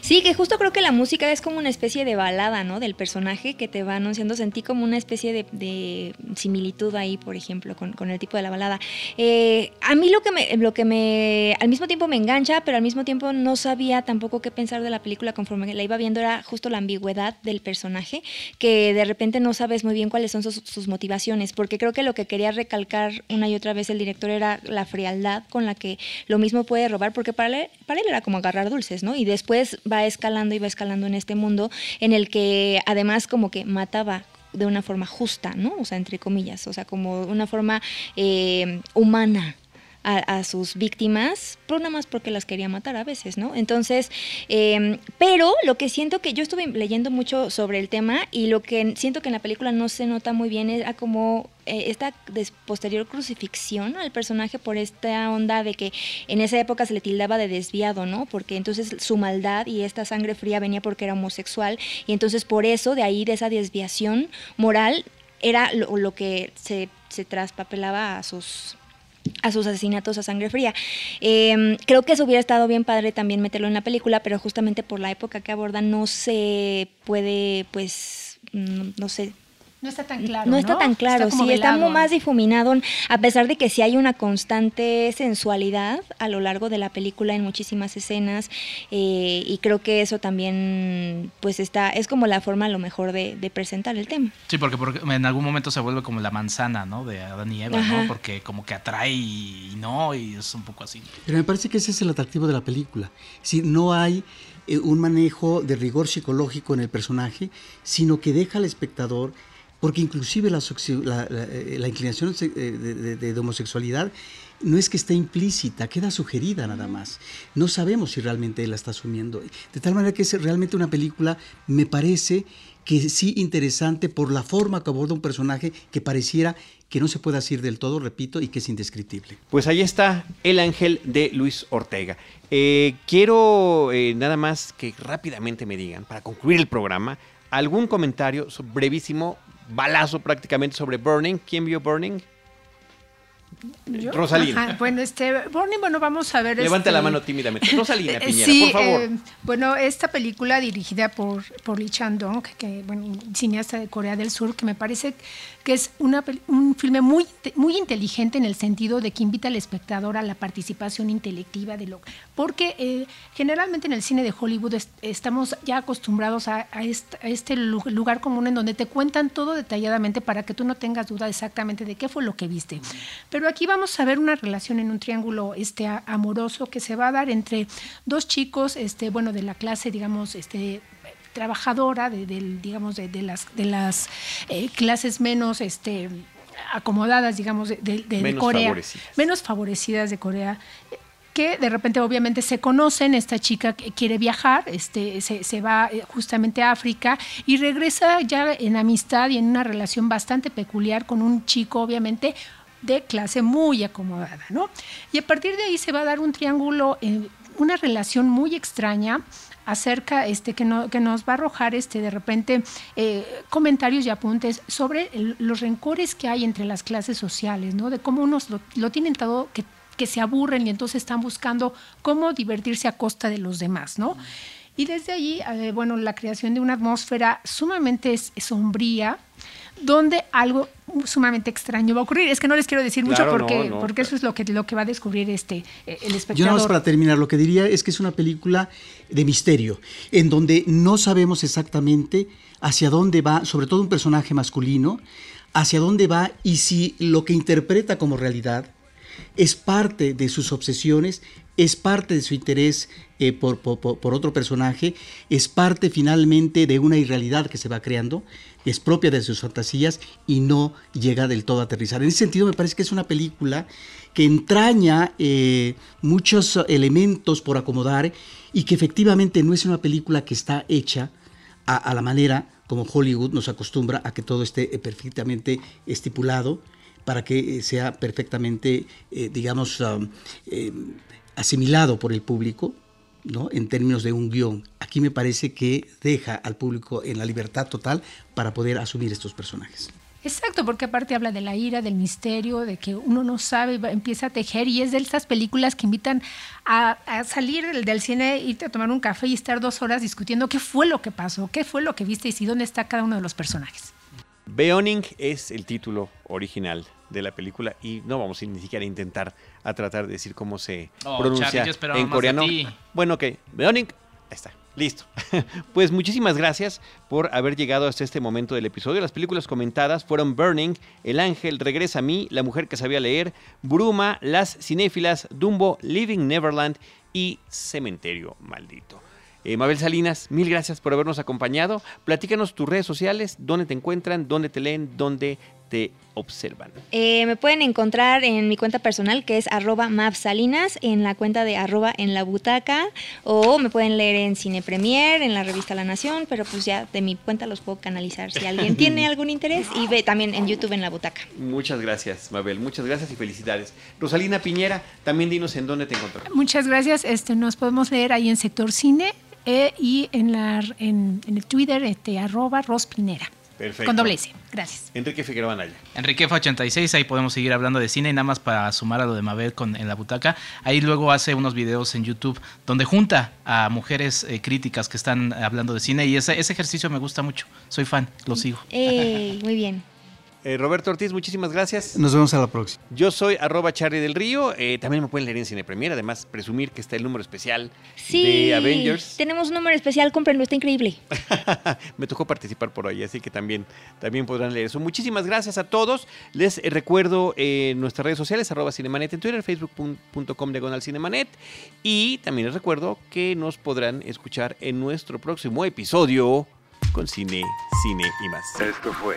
Sí, que justo creo que la música es como una especie de balada, ¿no? Del personaje que te va anunciando. Sentí como una especie de, similitud ahí, por ejemplo, con, el tipo de la balada. Eh, a mí lo que, me, lo que me. Al mismo tiempo me engancha, pero al mismo tiempo no sabía tampoco qué pensar de la película conforme la iba viendo. Era justo la ambigüedad del personaje, que de repente no sabes muy bien cuáles son sus, motivaciones, porque creo que lo que quería recalcar una y otra vez el director era la frialdad con la que lo mismo puede robar, porque para él, para él era como agarrar dulces, ¿no? Y después va escalando y va escalando en este mundo en el que además como que mataba de una forma justa, ¿no? O sea, entre comillas, o sea, como una forma eh, humana, a, sus víctimas, pero nada más porque las quería matar a veces, ¿no? Entonces, em, pero lo que siento que yo estuve leyendo mucho sobre el tema y lo que siento que en la película no se nota muy bien era como eh, esta posterior crucifixión al personaje por esta onda de que en esa época se le tildaba de desviado, ¿no? Porque entonces su maldad y esta sangre fría venía porque era homosexual y entonces por eso, de ahí, de esa desviación moral, era lo, lo que se, se traspapelaba a sus a sus asesinatos a sangre fría. Em, creo que eso hubiera estado bien padre también meterlo en la película, pero justamente por la época que aborda no se puede, pues, mm, no sé, no está tan claro. No, está tan claro, sí, está más difuminado, a pesar de que sí hay una constante sensualidad a lo largo de la película en muchísimas escenas, eh, y creo que eso también, pues está, es como la forma a lo mejor de, presentar el tema. Sí, porque, en algún momento se vuelve como la manzana, ¿no? De Adán y Eva, ¿no? Porque como que atrae y no, y es un poco así. Pero me parece que ese es el atractivo de la película. Si no hay eh, un manejo de rigor psicológico en el personaje, sino que deja al espectador porque inclusive la, eh, inclinación de, homosexualidad no es que esté implícita, queda sugerida nada más. No sabemos si realmente él la está asumiendo. De tal manera que es realmente una película, me parece que sí interesante por la forma que aborda un personaje que pareciera que no se puede decir del todo, repito, y que es indescriptible. Pues ahí está El Ángel de Luis Ortega. Eh, quiero eh, nada más que rápidamente me digan, para concluir el programa, algún comentario brevísimo balazo prácticamente sobre Burning. ¿Quién vio Burning? Rosalina. Bueno, este, Burning, bueno, vamos a ver. Levanta la este, mano tímidamente. Rosalina Piñera, por favor. Eh, bueno, esta película dirigida por, por Lee Chan-dong, que, bueno, cineasta de Corea del Sur, que me parece que es una, un filme muy, muy inteligente en el sentido de que invita al espectador a la participación intelectiva de lo porque eh, generalmente en el cine de Hollywood estamos ya acostumbrados a, este, lugar común en donde te cuentan todo detalladamente para que tú no tengas duda exactamente de qué fue lo que viste. Pero aquí vamos a ver una relación en un triángulo este amoroso que se va a dar entre dos chicos, este bueno de la clase digamos este trabajadora, de, digamos, de, las, de las eh, clases menos este, acomodadas, digamos, de, Corea, menos favorecidas de Corea que de repente obviamente se conocen, esta chica quiere viajar, este, se, se, va eh, justamente a África y regresa ya en amistad y en una relación bastante peculiar con un chico obviamente de clase muy acomodada, ¿no? Y a partir de ahí se va a dar un triángulo, eh, una relación muy extraña acerca este que, no, que nos va a arrojar este de repente eh, comentarios y apuntes sobre los rencores que hay entre las clases sociales, ¿no? De cómo unos lo, tienen todo que, se aburren y entonces están buscando cómo divertirse a costa de los demás, ¿no? Y desde allí, eh, bueno, la creación de una atmósfera sumamente sombría, donde algo sumamente extraño va a ocurrir. Es que no les quiero decir mucho porque, porque eso es lo que, lo que va a descubrir este, eh, el espectador. Yo nada más para terminar, lo que diría es que es una película de misterio, en donde no sabemos exactamente hacia dónde va, sobre todo un personaje masculino, hacia dónde va y si lo que interpreta como realidad es parte de sus obsesiones, es parte de su interés eh, por, por, otro personaje, es parte finalmente de una irrealidad que se va creando es propia de sus fantasías y no llega del todo a aterrizar. En ese sentido me parece que es una película que entraña eh, muchos elementos por acomodar y que efectivamente no es una película que está hecha a, la manera como Hollywood nos acostumbra a que todo esté perfectamente estipulado para que sea perfectamente, digamos, um, asimilado por el público, ¿no? en términos de un guion. Aquí me parece que deja al público en la libertad total para poder asumir estos personajes. Exacto, porque aparte habla de la ira, del misterio, de que uno no sabe, empieza a tejer y es de esas películas que invitan a, salir del, cine, irte a tomar un café y estar dos horas discutiendo qué fue lo que pasó, qué fue lo que viste y dónde está cada uno de los personajes. Beoning es el título original de la película y no vamos a ni siquiera intentar a tratar de decir cómo se oh, pronuncia en coreano. Bueno, ok, Beoning, ahí está. Listo. Pues muchísimas gracias por haber llegado hasta este momento del episodio. Las películas comentadas fueron Burning, El Ángel, Regresa a mí, La Mujer que sabía leer, Bruma, Las Cinéfilas, Dumbo, Living Neverland y Cementerio Maldito. Eh, Mabel Salinas, mil gracias por habernos acompañado. Platícanos tus redes sociales, dónde te encuentran, dónde te leen, dónde te observan? Eh, me pueden encontrar en mi cuenta personal que es arroba mapsalinas, en la cuenta de arroba en la butaca, o me pueden leer en Cine Premier, en la revista La Nación, pero pues ya de mi cuenta los puedo canalizar si alguien tiene algún interés y ve también en YouTube en la butaca. Muchas gracias, Mabel, muchas gracias y felicidades. Rosalina Piñera, también dinos en dónde te encontramos. Muchas gracias, este, nos podemos leer ahí en Sector Cine eh, y en, la, en, el Twitter este, arroba rospinera. Perfecto. Con doble S. Gracias. Enrique Figueroa Anaya. Enrique F86, ahí podemos seguir hablando de cine y nada más para sumar a lo de Mabel con, en la butaca. Ahí luego hace unos videos en YouTube donde junta a mujeres eh, críticas que están hablando de cine y ese, ese ejercicio me gusta mucho. Soy fan, lo sigo. muy bien. Eh, Roberto Ortiz, muchísimas gracias. Nos vemos a la próxima. Yo soy arroba Charlie del Río. Eh, también me pueden leer en Cine Premier. Además, presumir que está el número especial de Avengers. Tenemos un número especial, cómprenlo, está increíble. me tocó participar por ahí, así que también, también podrán leer eso. Muchísimas gracias a todos. Les eh, recuerdo en nuestras redes sociales, arroba Cinemanet en Twitter, facebook.com diagonal Cinemanet. Y también les recuerdo que nos podrán escuchar en nuestro próximo episodio con Cine, Cine y más. Esto fue